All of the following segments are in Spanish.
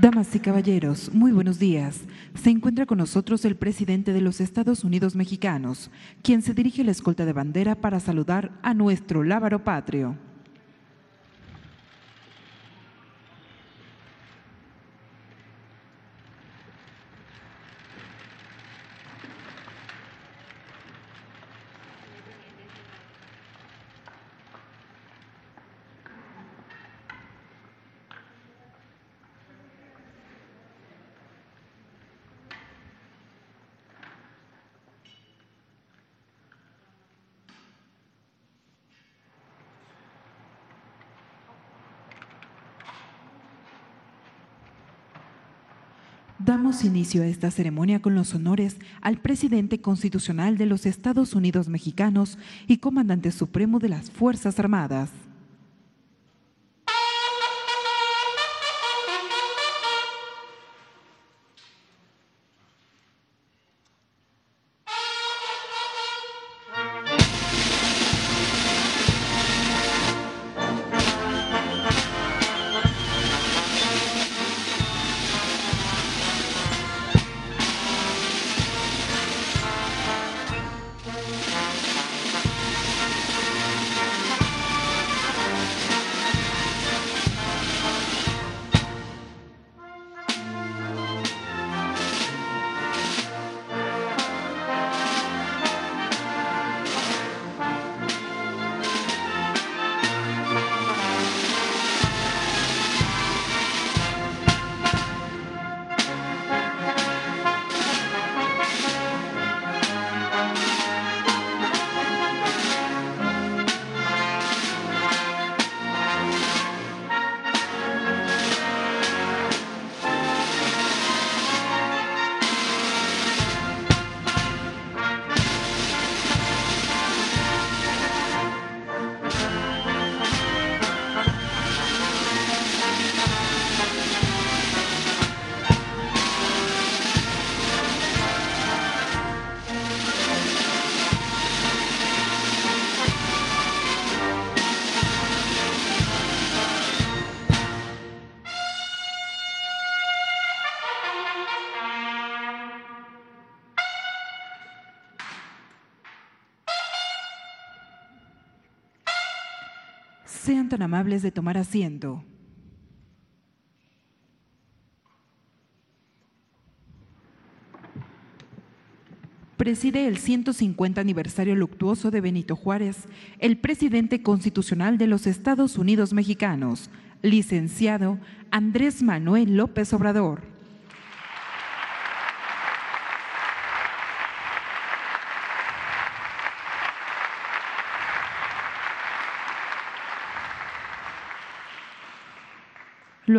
Damas y caballeros, muy buenos días. Se encuentra con nosotros el presidente de los Estados Unidos mexicanos, quien se dirige a la escolta de bandera para saludar a nuestro lábaro patrio. Damos inicio a esta ceremonia con los honores al presidente constitucional de los Estados Unidos mexicanos y comandante supremo de las Fuerzas Armadas. Sean tan amables de tomar asiento. Preside el 150 aniversario luctuoso de Benito Juárez, el presidente constitucional de los Estados Unidos mexicanos, licenciado Andrés Manuel López Obrador.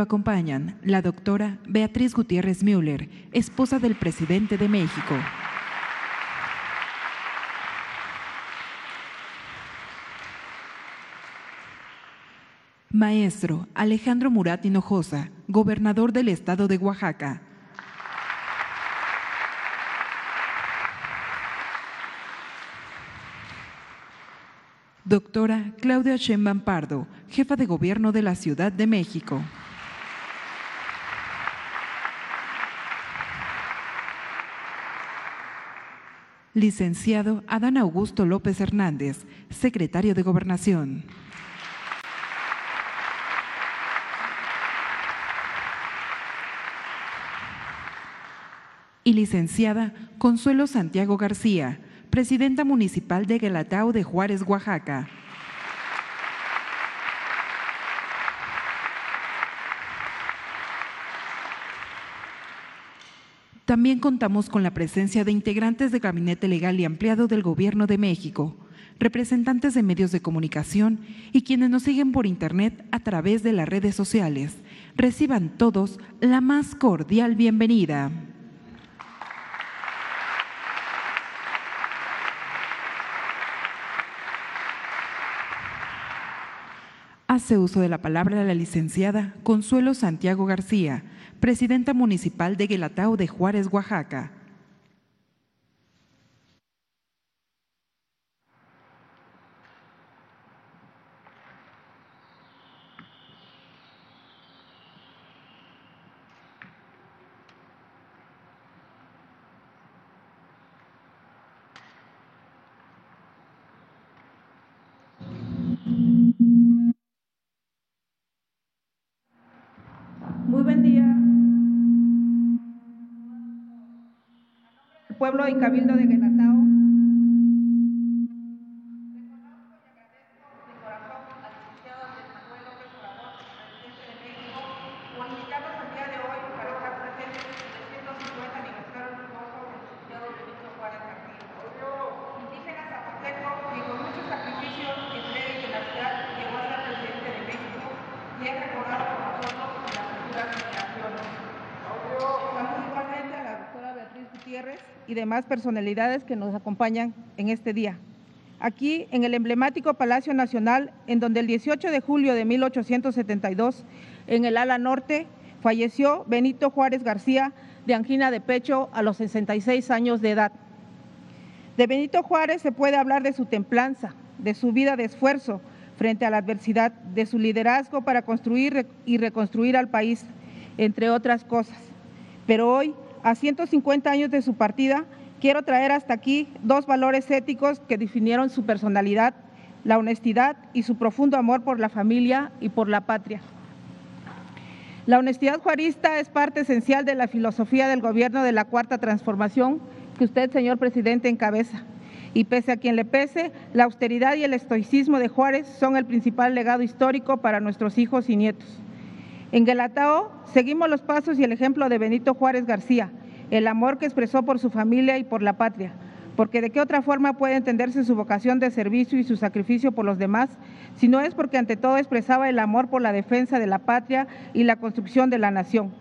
Acompañan la doctora Beatriz Gutiérrez Müller, esposa del presidente de México. Maestro Alejandro Murat Hinojosa, gobernador del estado de Oaxaca. Doctora Claudia Sheinbaum Pardo, jefa de gobierno de la Ciudad de México. Licenciado Adán Augusto López Hernández, secretario de Gobernación. Y licenciada Consuelo Santiago García, presidenta municipal de Guelatao de Juárez, Oaxaca. También contamos con la presencia de integrantes del Gabinete Legal y Ampliado del Gobierno de México, representantes de medios de comunicación y quienes nos siguen por Internet a través de las redes sociales. Reciban todos la más cordial bienvenida. Hace uso de la palabra la licenciada Consuelo Santiago García, presidenta municipal de Guelatao de Juárez, Oaxaca. Pueblo y cabildo de Guelatao. Demás personalidades que nos acompañan en este día. Aquí, en el emblemático Palacio Nacional, en donde el 18 de julio de 1872, en el ala norte, falleció Benito Juárez García de angina de pecho a los 66 años de edad. De Benito Juárez se puede hablar de su templanza, de su vida de esfuerzo frente a la adversidad, de su liderazgo para construir y reconstruir al país, entre otras cosas. Pero hoy a 150 años de su partida, quiero traer hasta aquí dos valores éticos que definieron su personalidad, la honestidad y su profundo amor por la familia y por la patria. La honestidad juarista es parte esencial de la filosofía del gobierno de la Cuarta Transformación que usted, señor presidente, encabeza. Y pese a quien le pese, la austeridad y el estoicismo de Juárez son el principal legado histórico para nuestros hijos y nietos. En Guelatao seguimos los pasos y el ejemplo de Benito Juárez García, el amor que expresó por su familia y por la patria, porque de qué otra forma puede entenderse su vocación de servicio y su sacrificio por los demás, si no es porque ante todo expresaba el amor por la defensa de la patria y la construcción de la nación.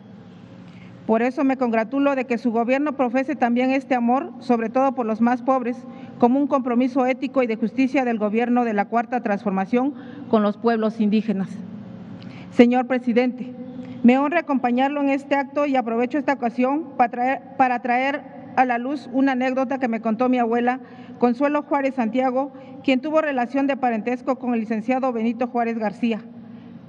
Por eso me congratulo de que su gobierno profese también este amor, sobre todo por los más pobres, como un compromiso ético y de justicia del gobierno de la Cuarta Transformación con los pueblos indígenas. Señor presidente, me honra acompañarlo en este acto y aprovecho esta ocasión para traer, a la luz una anécdota que me contó mi abuela, Consuelo Juárez Santiago, quien tuvo relación de parentesco con el licenciado Benito Juárez García,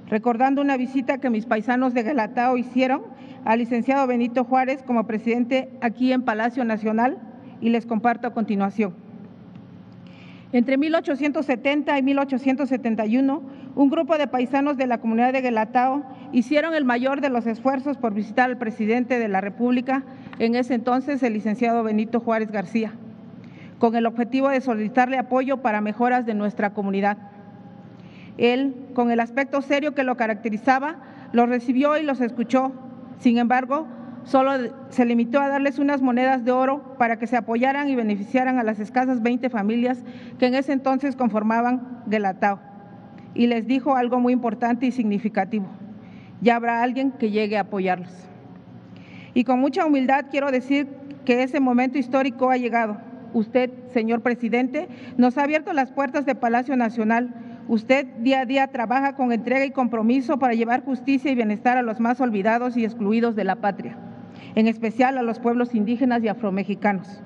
recordando una visita que mis paisanos de Galatao hicieron al licenciado Benito Juárez como presidente aquí en Palacio Nacional y les comparto a continuación. Entre 1870 y 1871, un grupo de paisanos de la comunidad de Guelatao hicieron el mayor de los esfuerzos por visitar al presidente de la República, en ese entonces el licenciado Benito Juárez García, con el objetivo de solicitarle apoyo para mejoras de nuestra comunidad. Él, con el aspecto serio que lo caracterizaba, los recibió y los escuchó. Sin embargo, solo se limitó a darles unas monedas de oro para que se apoyaran y beneficiaran a las escasas 20 familias que en ese entonces conformaban Guelatao. Y les dijo algo muy importante y significativo. Ya habrá alguien que llegue a apoyarlos. Y con mucha humildad quiero decir que ese momento histórico ha llegado. Usted, señor presidente, nos ha abierto las puertas de Palacio Nacional. Usted día a día trabaja con entrega y compromiso para llevar justicia y bienestar a los más olvidados y excluidos de la patria en especial a los pueblos indígenas y afromexicanos.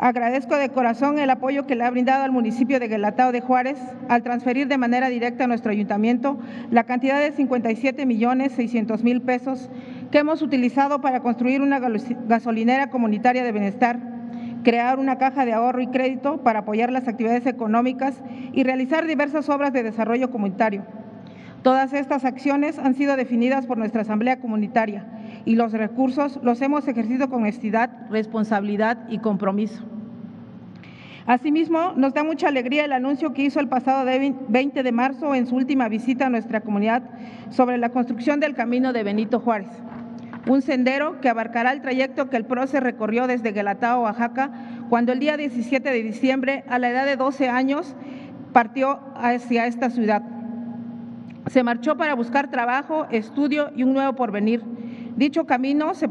Agradezco de corazón el apoyo que le ha brindado al municipio de Guelatao de Juárez al transferir de manera directa a nuestro ayuntamiento la cantidad de 57 millones 600 mil pesos que hemos utilizado para construir una gasolinera comunitaria de bienestar, crear una caja de ahorro y crédito para apoyar las actividades económicas y realizar diversas obras de desarrollo comunitario. Todas estas acciones han sido definidas por nuestra Asamblea Comunitaria y los recursos los hemos ejercido con honestidad, responsabilidad y compromiso. Asimismo, nos da mucha alegría el anuncio que hizo el pasado 20 de marzo en su última visita a nuestra comunidad sobre la construcción del camino de Benito Juárez, un sendero que abarcará el trayecto que el PROCE recorrió desde Guelatao, Oaxaca, cuando el día 17 de diciembre, a la edad de 12 años, partió hacia esta ciudad. Se marchó para buscar trabajo, estudio y un nuevo porvenir. Dicho camino se,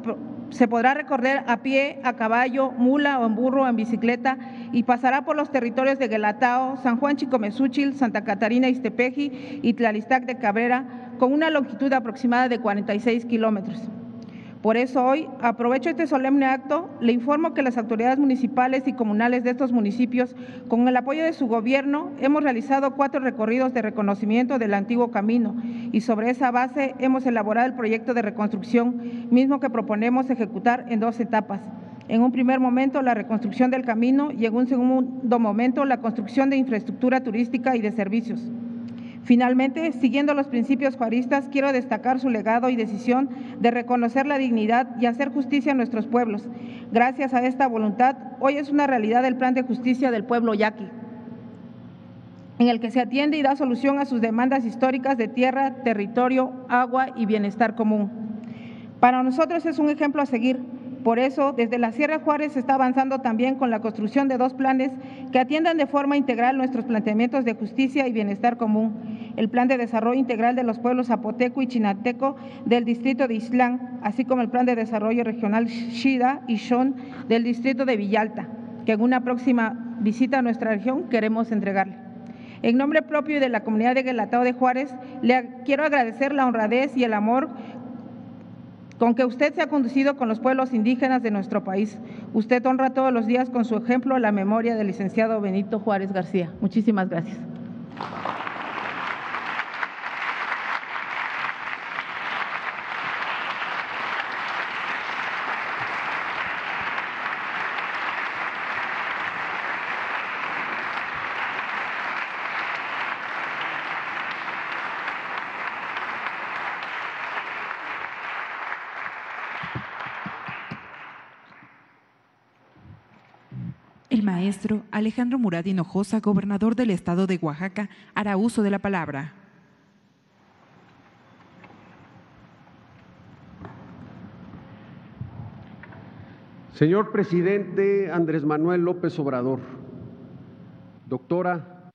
podrá recorrer a pie, a caballo, mula o en burro o en bicicleta y pasará por los territorios de Guelatao, San Juan Chicomezúchil, Santa Catarina Iztepeji y Tlalistac de Cabrera con una longitud aproximada de 46 kilómetros. Por eso hoy aprovecho este solemne acto, le informo que las autoridades municipales y comunales de estos municipios, con el apoyo de su gobierno, hemos realizado cuatro recorridos de reconocimiento del antiguo camino y sobre esa base hemos elaborado el proyecto de reconstrucción, mismo que proponemos ejecutar en dos etapas. En un primer momento la reconstrucción del camino y en un segundo momento la construcción de infraestructura turística y de servicios. Finalmente, siguiendo los principios juaristas, quiero destacar su legado y decisión de reconocer la dignidad y hacer justicia a nuestros pueblos. Gracias a esta voluntad, hoy es una realidad el plan de justicia del pueblo yaqui, en el que se atiende y da solución a sus demandas históricas de tierra, territorio, agua y bienestar común. Para nosotros es un ejemplo a seguir por eso, desde la Sierra Juárez se está avanzando también con la construcción de dos planes que atiendan de forma integral nuestros planteamientos de justicia y bienestar común. El Plan de Desarrollo Integral de los Pueblos Zapoteco y Chinateco del Distrito de Islán, así como el Plan de Desarrollo Regional Shida y Shon del Distrito de Villalta, que en una próxima visita a nuestra región queremos entregarle. En nombre propio y de la comunidad de Guelatao de Juárez, le quiero agradecer la honradez y el amor con que usted se ha conducido con los pueblos indígenas de nuestro país. Usted honra todos los días con su ejemplo la memoria del licenciado Benito Juárez García. Muchísimas gracias. El Alejandro Murad Hinojosa, gobernador del estado de Oaxaca, hará uso de la palabra. Señor presidente Andrés Manuel López Obrador, doctora,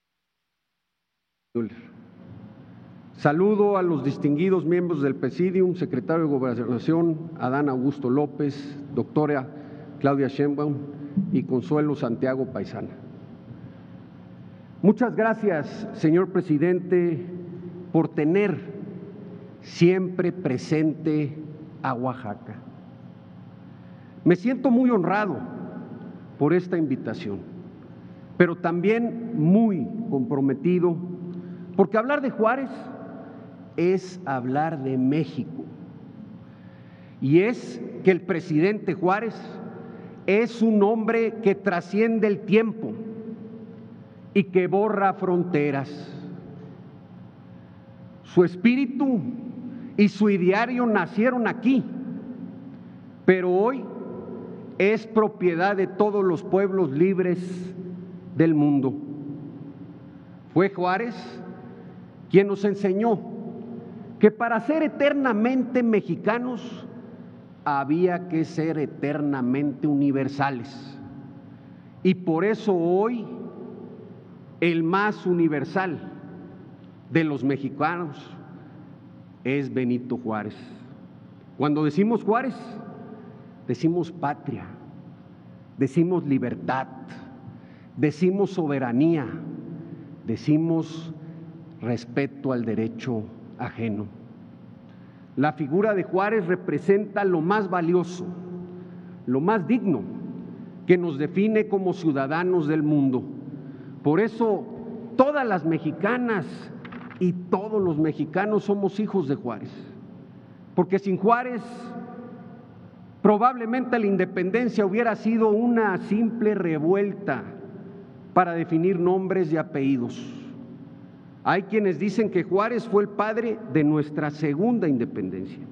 saludo a los distinguidos miembros del Presidium, secretario de Gobernación Adán Augusto López, doctora Claudia Sheinbaum, y Consuelo Santiago Paisana. Muchas gracias, señor presidente, por tener siempre presente a Oaxaca. Me siento muy honrado por esta invitación, pero también muy comprometido, porque hablar de Juárez es hablar de México. Y es que el presidente Juárez es un hombre que trasciende el tiempo y que borra fronteras. Su espíritu y su ideario nacieron aquí, pero hoy es propiedad de todos los pueblos libres del mundo. Fue Juárez quien nos enseñó que para ser eternamente mexicanos había que ser eternamente universales. Y por eso hoy el más universal de los mexicanos es Benito Juárez. Cuando decimos Juárez, decimos patria, decimos libertad, decimos soberanía, decimos respeto al derecho ajeno. La figura de Juárez representa lo más valioso, lo más digno que nos define como ciudadanos del mundo. Por eso todas las mexicanas y todos los mexicanos somos hijos de Juárez. Porque sin Juárez probablemente la independencia hubiera sido una simple revuelta para definir nombres y apellidos. Hay quienes dicen que Juárez fue el padre de nuestra segunda independencia.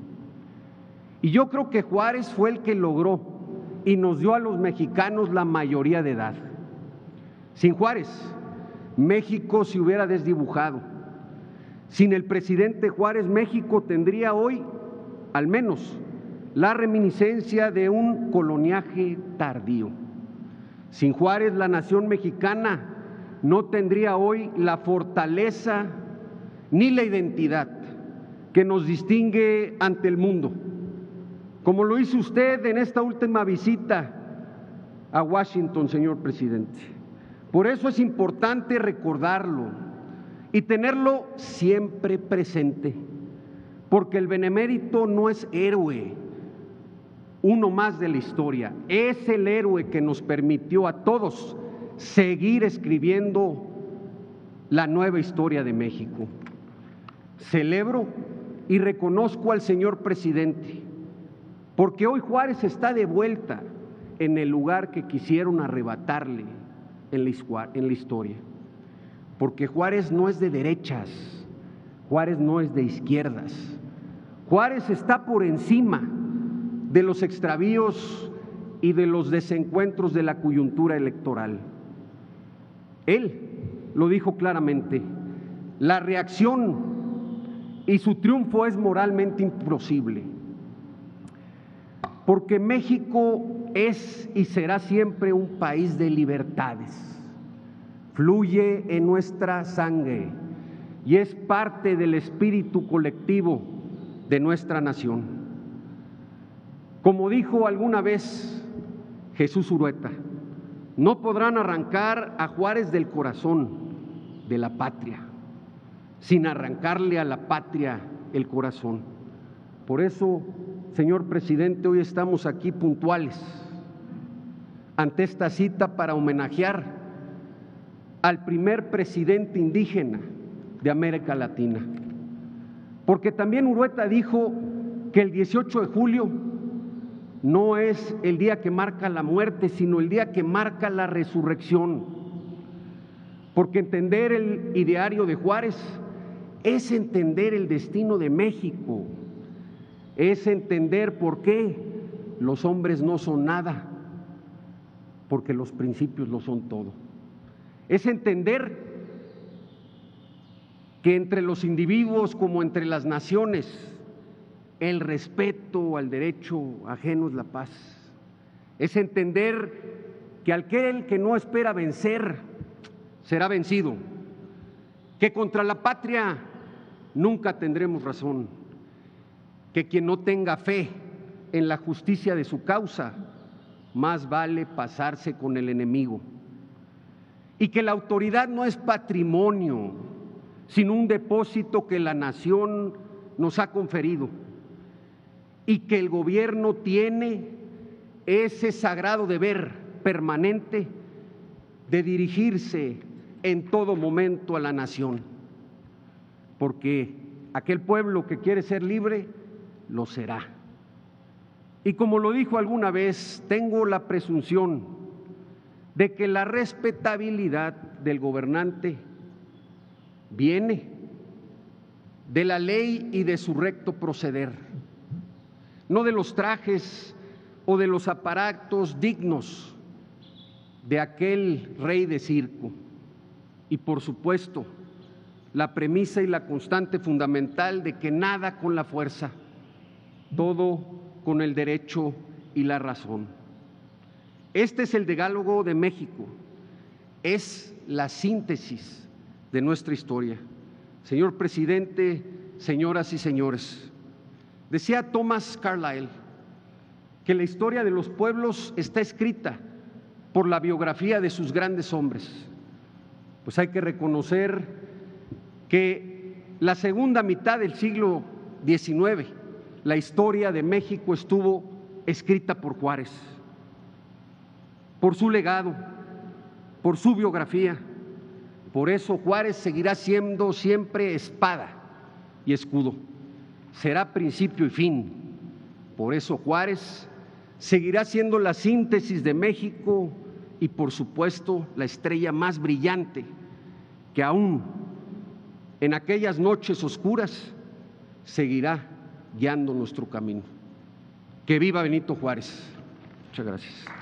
Y yo creo que Juárez fue el que logró y nos dio a los mexicanos la mayoría de edad. Sin Juárez, México se hubiera desdibujado. Sin el presidente Juárez, México tendría hoy, al menos, la reminiscencia de un coloniaje tardío. Sin Juárez, la nación mexicana no tendría hoy la fortaleza ni la identidad que nos distingue ante el mundo, como lo hizo usted en esta última visita a Washington, señor presidente. Por eso es importante recordarlo y tenerlo siempre presente, porque el benemérito no es héroe, uno más de la historia, es el héroe que nos permitió a todos seguir escribiendo la nueva historia de México. Celebro y reconozco al señor presidente, porque hoy Juárez está de vuelta en el lugar que quisieron arrebatarle en la, historia. Porque Juárez no es de derechas Juárez no es de izquierdas. Juárez está por encima de los extravíos y de los desencuentros de la coyuntura electoral. Él lo dijo claramente, la reacción y su triunfo es moralmente imposible, porque México es y será siempre un país de libertades, fluye en nuestra sangre y es parte del espíritu colectivo de nuestra nación. Como dijo alguna vez Jesús Urueta, no podrán arrancar a Juárez del corazón de la patria, sin arrancarle a la patria el corazón. Por eso, señor presidente, hoy estamos aquí puntuales ante esta cita para homenajear al primer presidente indígena de América Latina. Porque también Urueta dijo que el 18 de julio no es el día que marca la muerte, sino el día que marca la resurrección. Porque entender el ideario de Juárez es entender el destino de México, es entender por qué los hombres no son nada, porque los principios lo son todo. Es entender que entre los individuos como entre las naciones el respeto al derecho ajeno es la paz. Es entender que aquel que no espera vencer será vencido, que contra la patria nunca tendremos razón, que quien no tenga fe en la justicia de su causa, más vale pasarse con el enemigo, y que la autoridad no es patrimonio, sino un depósito que la nación nos ha conferido y que el gobierno tiene ese sagrado deber permanente de dirigirse en todo momento a la nación, porque aquel pueblo que quiere ser libre, lo será. Y como lo dijo alguna vez, tengo la presunción de que la respetabilidad del gobernante viene de la ley y de su recto proceder, no de los trajes o de los aparatos dignos de aquel rey de circo. Y por supuesto, la premisa y la constante fundamental de que nada con la fuerza, todo con el derecho y la razón. Este es el decálogo de México, es la síntesis de nuestra historia. Señor presidente, señoras y señores, decía Thomas Carlyle que la historia de los pueblos está escrita por la biografía de sus grandes hombres. Pues hay que reconocer que la segunda mitad del siglo XIX, la historia de México estuvo escrita por Juárez, por su legado, por su biografía por eso Juárez seguirá siendo siempre espada y escudo. Será principio y fin. Por eso Juárez seguirá siendo la síntesis de México y por supuesto la estrella más brillante que aún en aquellas noches oscuras seguirá guiando nuestro camino. Que viva Benito Juárez. Muchas gracias.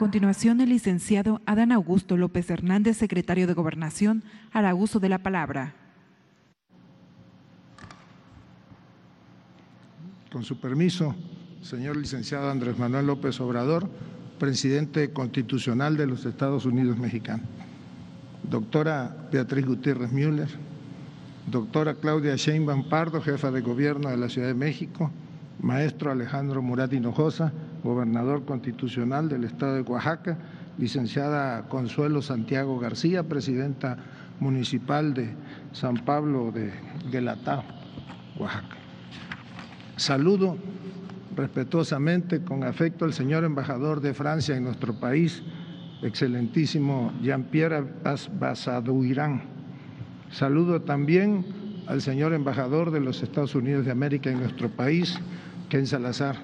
Continuación, el licenciado Adán Augusto López Hernández, secretario de Gobernación, hará uso de la palabra. Con su permiso, señor licenciado Andrés Manuel López Obrador, presidente constitucional de los Estados Unidos mexicanos. Doctora Beatriz Gutiérrez Müller, doctora Claudia Sheinbaum Pardo, jefa de gobierno de la Ciudad de México, maestro Alejandro Murat Hinojosa, gobernador constitucional del Estado de Oaxaca, licenciada Consuelo Santiago García, presidenta municipal de San Pablo de Guelatao, Oaxaca. Saludo respetuosamente, con afecto, al señor embajador de Francia en nuestro país, excelentísimo Jean-Pierre Basaduirán. Saludo también al señor embajador de los Estados Unidos de América en nuestro país, Ken Salazar,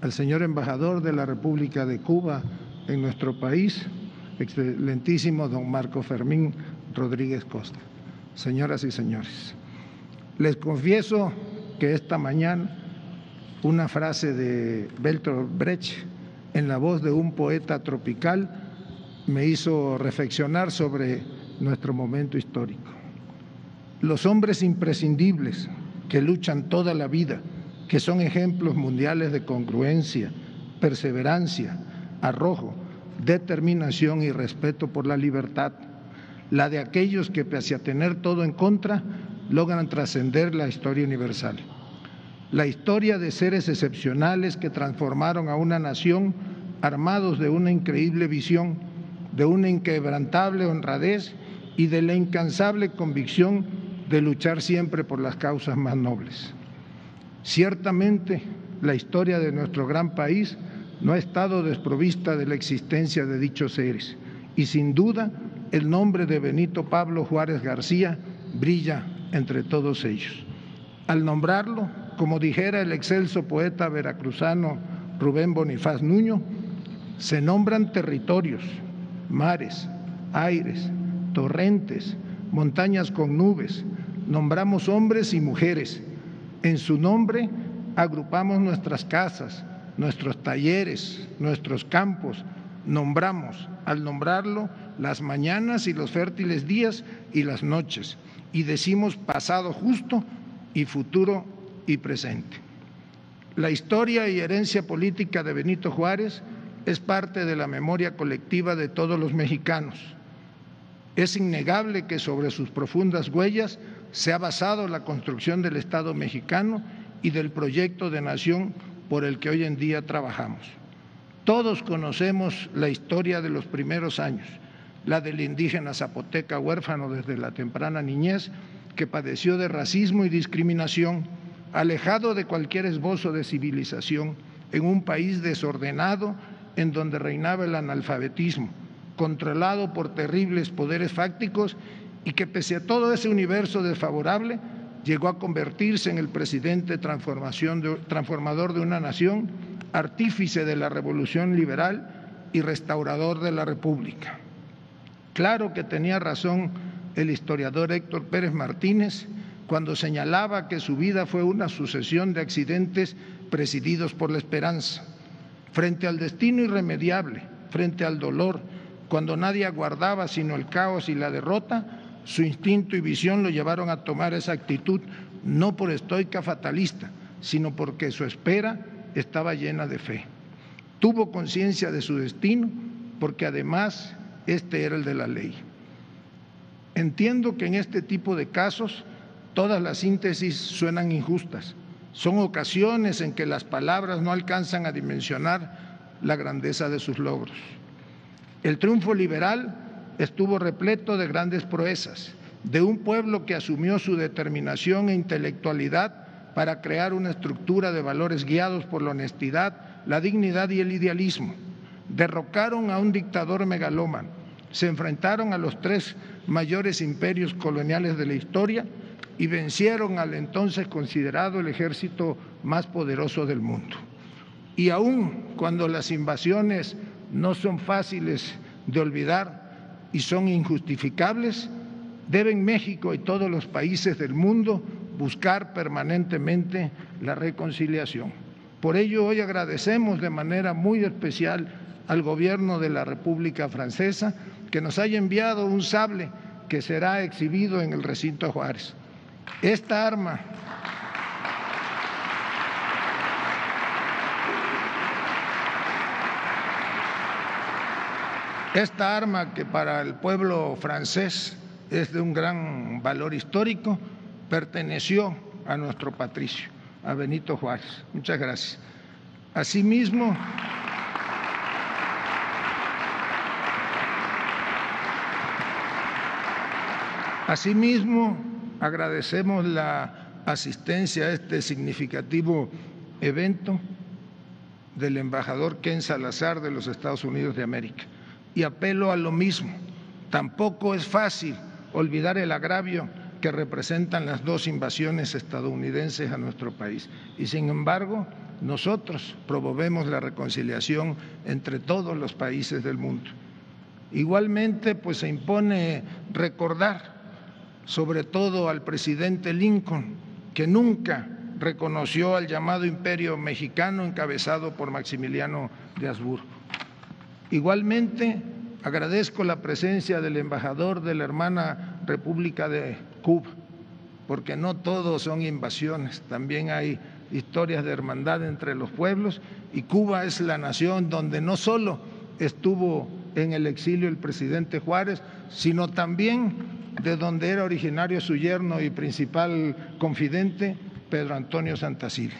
al señor embajador de la República de Cuba en nuestro país, excelentísimo don Marco Fermín Rodríguez Costa. Señoras y señores, les confieso que esta mañana una frase de Bertolt Brecht en la voz de un poeta tropical me hizo reflexionar sobre nuestro momento histórico. Los hombres imprescindibles que luchan toda la vida, que son ejemplos mundiales de congruencia, perseverancia, arrojo, determinación y respeto por la libertad, la de aquellos que pese a tener todo en contra, logran trascender la historia universal. La historia de seres excepcionales que transformaron a una nación armados de una increíble visión, de una inquebrantable honradez y de la incansable convicción de luchar siempre por las causas más nobles. Ciertamente, la historia de nuestro gran país no ha estado desprovista de la existencia de dichos seres y sin duda el nombre de Benito Pablo Juárez García brilla entre todos ellos. Al nombrarlo, como dijera el excelso poeta veracruzano Rubén Bonifaz Nuño, se nombran territorios, mares, aires, torrentes, montañas con nubes, nombramos hombres y mujeres. En su nombre agrupamos nuestras casas, nuestros talleres, nuestros campos, nombramos, al nombrarlo, las mañanas y los fértiles días y las noches, y decimos pasado justo y futuro y presente. La historia y herencia política de Benito Juárez es parte de la memoria colectiva de todos los mexicanos. Es innegable que sobre sus profundas huellas se ha basado la construcción del Estado mexicano y del proyecto de nación por el que hoy en día trabajamos. Todos conocemos la historia de los primeros años, la del indígena zapoteca huérfano desde la temprana niñez, que padeció de racismo y discriminación, alejado de cualquier esbozo de civilización, en un país desordenado en donde reinaba el analfabetismo controlado por terribles poderes fácticos y que pese a todo ese universo desfavorable llegó a convertirse en el presidente transformador de una nación, artífice de la revolución liberal y restaurador de la República. Claro que tenía razón el historiador Héctor Pérez Martínez cuando señalaba que su vida fue una sucesión de accidentes presididos por la esperanza. Frente al destino irremediable, frente al dolor, cuando nadie aguardaba sino el caos y la derrota, su instinto y visión lo llevaron a tomar esa actitud, no por estoica fatalista, sino porque su espera estaba llena de fe. Tuvo conciencia de su destino, porque además este era el de la ley. Entiendo que en este tipo de casos todas las síntesis suenan injustas. Son ocasiones en que las palabras no alcanzan a dimensionar la grandeza de sus logros. El triunfo liberal estuvo repleto de grandes proezas, de un pueblo que asumió su determinación e intelectualidad para crear una estructura de valores guiados por la honestidad, la dignidad y el idealismo. Derrocaron a un dictador megalómano, se enfrentaron a los tres mayores imperios coloniales de la historia y vencieron al entonces considerado el ejército más poderoso del mundo. Y aun cuando las invasiones no son fáciles de olvidar y son injustificables, deben México y todos los países del mundo buscar permanentemente la reconciliación. Por ello, hoy agradecemos de manera muy especial al gobierno de la República Francesa que nos haya enviado un sable que será exhibido en el recinto Juárez. Esta arma Esta arma que para el pueblo francés es de un gran valor histórico, perteneció a nuestro patricio, a Benito Juárez. Muchas gracias. Asimismo, Asimismo, agradecemos la asistencia a este significativo evento del embajador Ken Salazar de los Estados Unidos de América y apelo a lo mismo. Tampoco es fácil olvidar el agravio que representan las dos invasiones estadounidenses a nuestro país. Y sin embargo, nosotros promovemos la reconciliación entre todos los países del mundo. Igualmente, pues se impone recordar, sobre todo al presidente Lincoln, que nunca reconoció al llamado imperio mexicano encabezado por Maximiliano de Habsburgo. Igualmente, agradezco la presencia del embajador de la hermana República de Cuba, porque no todos son invasiones, también hay historias de hermandad entre los pueblos y Cuba es la nación donde no solo estuvo en el exilio el presidente Juárez, sino también de donde era originario su yerno y principal confidente, Pedro Antonio Santaciles.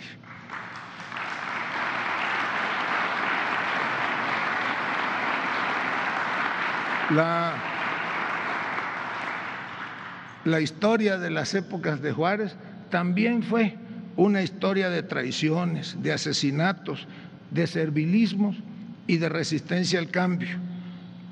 La, la historia de las épocas de Juárez también fue una historia de traiciones, de asesinatos, de servilismos y de resistencia al cambio.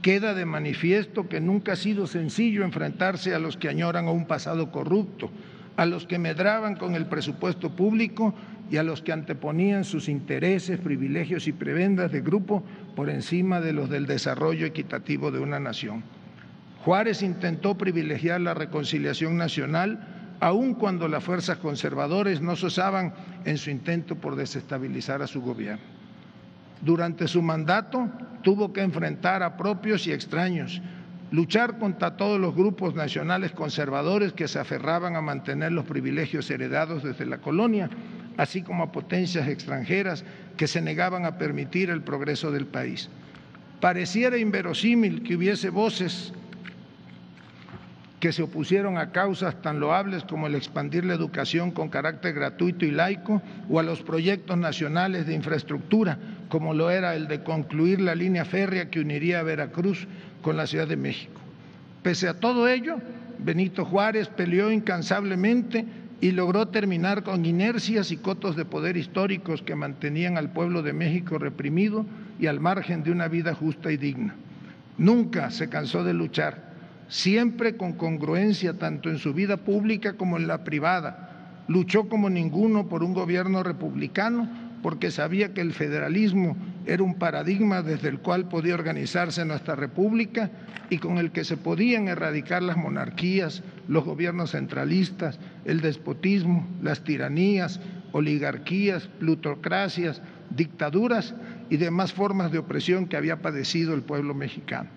Queda de manifiesto que nunca ha sido sencillo enfrentarse a los que añoran a un pasado corrupto, a los que medraban con el presupuesto público y a los que anteponían sus intereses, privilegios y prebendas de grupo por encima de los del desarrollo equitativo de una nación. Juárez intentó privilegiar la reconciliación nacional aun cuando las fuerzas conservadoras no cesaban en su intento por desestabilizar a su gobierno. Durante su mandato tuvo que enfrentar a propios y extraños, luchar contra todos los grupos nacionales conservadores que se aferraban a mantener los privilegios heredados desde la colonia, así como a potencias extranjeras que se negaban a permitir el progreso del país. Pareciera inverosímil que hubiese voces que se opusieron a causas tan loables como el expandir la educación con carácter gratuito y laico o a los proyectos nacionales de infraestructura, como lo era el de concluir la línea férrea que uniría a Veracruz con la Ciudad de México. Pese a todo ello, Benito Juárez peleó incansablemente y logró terminar con inercias y cotos de poder históricos que mantenían al pueblo de México reprimido y al margen de una vida justa y digna. Nunca se cansó de luchar siempre con congruencia tanto en su vida pública como en la privada. Luchó como ninguno por un gobierno republicano porque sabía que el federalismo era un paradigma desde el cual podía organizarse nuestra república y con el que se podían erradicar las monarquías, los gobiernos centralistas, el despotismo, las tiranías, oligarquías, plutocracias, dictaduras y demás formas de opresión que había padecido el pueblo mexicano.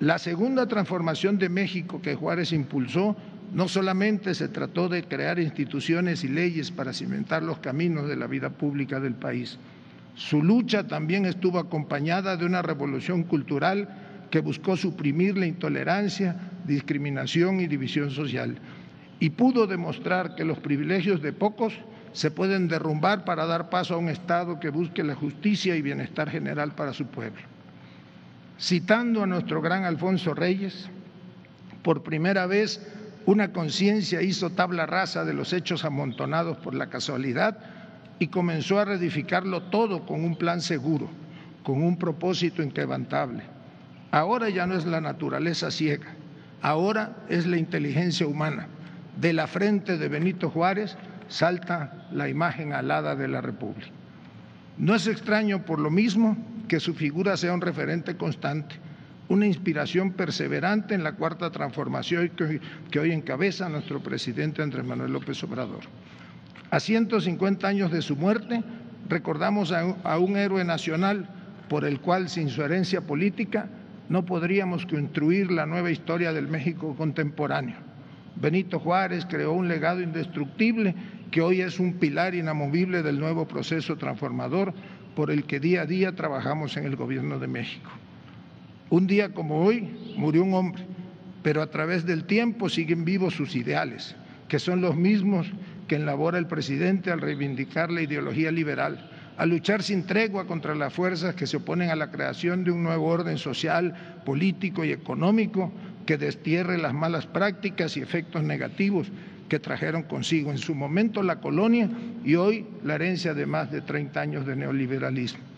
La segunda transformación de México que Juárez impulsó no solamente se trató de crear instituciones y leyes para cimentar los caminos de la vida pública del país, su lucha también estuvo acompañada de una revolución cultural que buscó suprimir la intolerancia, discriminación y división social y pudo demostrar que los privilegios de pocos se pueden derrumbar para dar paso a un Estado que busque la justicia y bienestar general para su pueblo. Citando a nuestro gran Alfonso Reyes, por primera vez una conciencia hizo tabla rasa de los hechos amontonados por la casualidad y comenzó a reedificarlo todo con un plan seguro, con un propósito inquebrantable. Ahora ya no es la naturaleza ciega, ahora es la inteligencia humana. De la frente de Benito Juárez salta la imagen alada de la República. No es extraño por lo mismo que su figura sea un referente constante, una inspiración perseverante en la cuarta transformación que hoy, encabeza nuestro presidente Andrés Manuel López Obrador. A 150 años de su muerte, recordamos a un héroe nacional por el cual, sin su herencia política, no podríamos construir la nueva historia del México contemporáneo. Benito Juárez creó un legado indestructible que hoy es un pilar inamovible del nuevo proceso transformador por el que día a día trabajamos en el Gobierno de México. Un día como hoy murió un hombre, pero a través del tiempo siguen vivos sus ideales, que son los mismos que elabora el presidente al reivindicar la ideología liberal, a luchar sin tregua contra las fuerzas que se oponen a la creación de un nuevo orden social, político y económico que destierre las malas prácticas y efectos negativos que trajeron consigo en su momento la colonia y hoy la herencia de más de 30 años de neoliberalismo.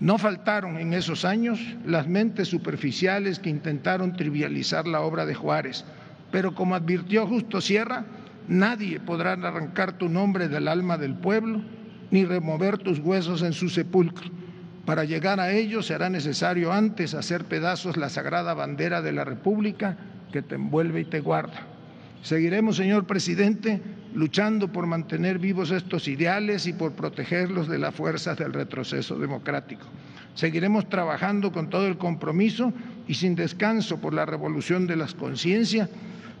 No faltaron en esos años las mentes superficiales que intentaron trivializar la obra de Juárez, pero como advirtió Justo Sierra, nadie podrá arrancar tu nombre del alma del pueblo ni remover tus huesos en su sepulcro. Para llegar a ello será necesario antes hacer pedazos la sagrada bandera de la República que te envuelve y te guarda. Seguiremos, señor presidente, luchando por mantener vivos estos ideales y por protegerlos de las fuerzas del retroceso democrático. Seguiremos trabajando con todo el compromiso y sin descanso por la revolución de las conciencias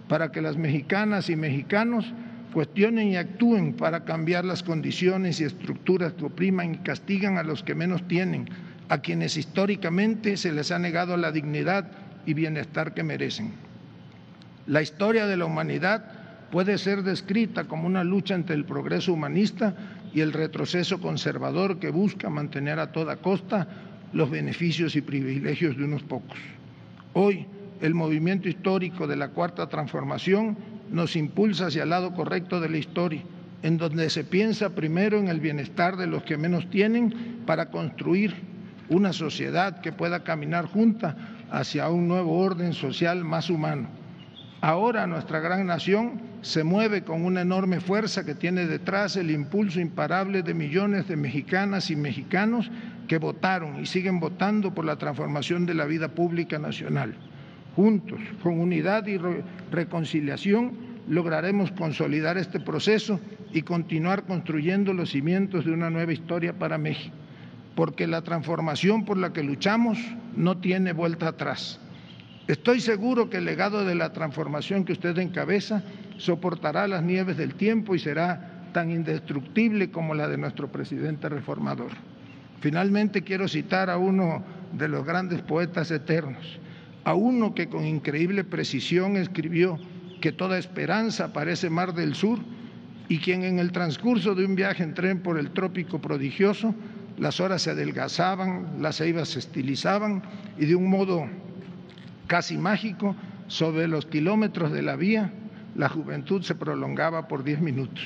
para que las mexicanas y mexicanos cuestionen y actúen para cambiar las condiciones y estructuras que opriman y castigan a los que menos tienen, a quienes históricamente se les ha negado la dignidad y bienestar que merecen. La historia de la humanidad puede ser descrita como una lucha entre el progreso humanista y el retroceso conservador que busca mantener a toda costa los beneficios y privilegios de unos pocos. Hoy, el movimiento histórico de la Cuarta Transformación nos impulsa hacia el lado correcto de la historia, en donde se piensa primero en el bienestar de los que menos tienen para construir una sociedad que pueda caminar junta hacia un nuevo orden social más humano. Ahora nuestra gran nación se mueve con una enorme fuerza que tiene detrás el impulso imparable de millones de mexicanas y mexicanos que votaron y siguen votando por la transformación de la vida pública nacional. Juntos, con unidad y reconciliación, lograremos consolidar este proceso y continuar construyendo los cimientos de una nueva historia para México, porque la transformación por la que luchamos no tiene vuelta atrás. Estoy seguro que el legado de la transformación que usted encabeza soportará las nieves del tiempo y será tan indestructible como la de nuestro presidente reformador. Finalmente quiero citar a uno de los grandes poetas eternos, a uno que con increíble precisión escribió que toda esperanza parece mar del sur y quien en el transcurso de un viaje en tren por el trópico prodigioso, las horas se adelgazaban, las ceibas se estilizaban y de un modo casi mágico, sobre los kilómetros de la vía, la juventud se prolongaba por diez minutos.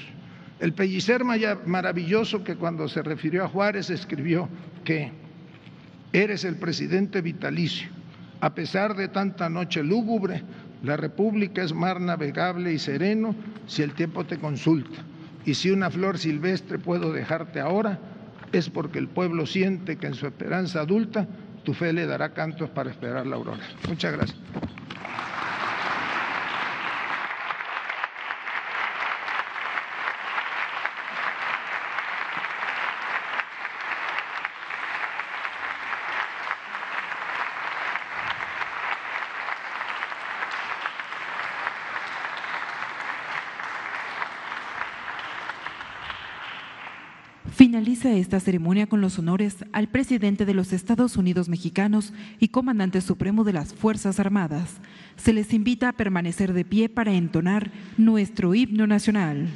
El pellicer maravilloso que cuando se refirió a Juárez escribió que eres el presidente vitalicio a pesar de tanta noche lúgubre, la República es mar navegable y sereno si el tiempo te consulta. Y si una flor silvestre puedo dejarte ahora, es porque el pueblo siente que en su esperanza adulta tu fe le dará cantos para esperar la aurora. Muchas gracias. Finaliza esta ceremonia con los honores al presidente de los Estados Unidos mexicanos y comandante supremo de las Fuerzas Armadas. Se les invita a permanecer de pie para entonar nuestro himno nacional.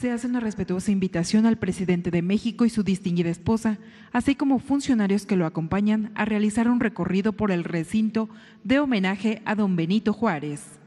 Se hace una respetuosa invitación al presidente de México y su distinguida esposa, así como funcionarios que lo acompañan a realizar un recorrido por el recinto de homenaje a don Benito Juárez.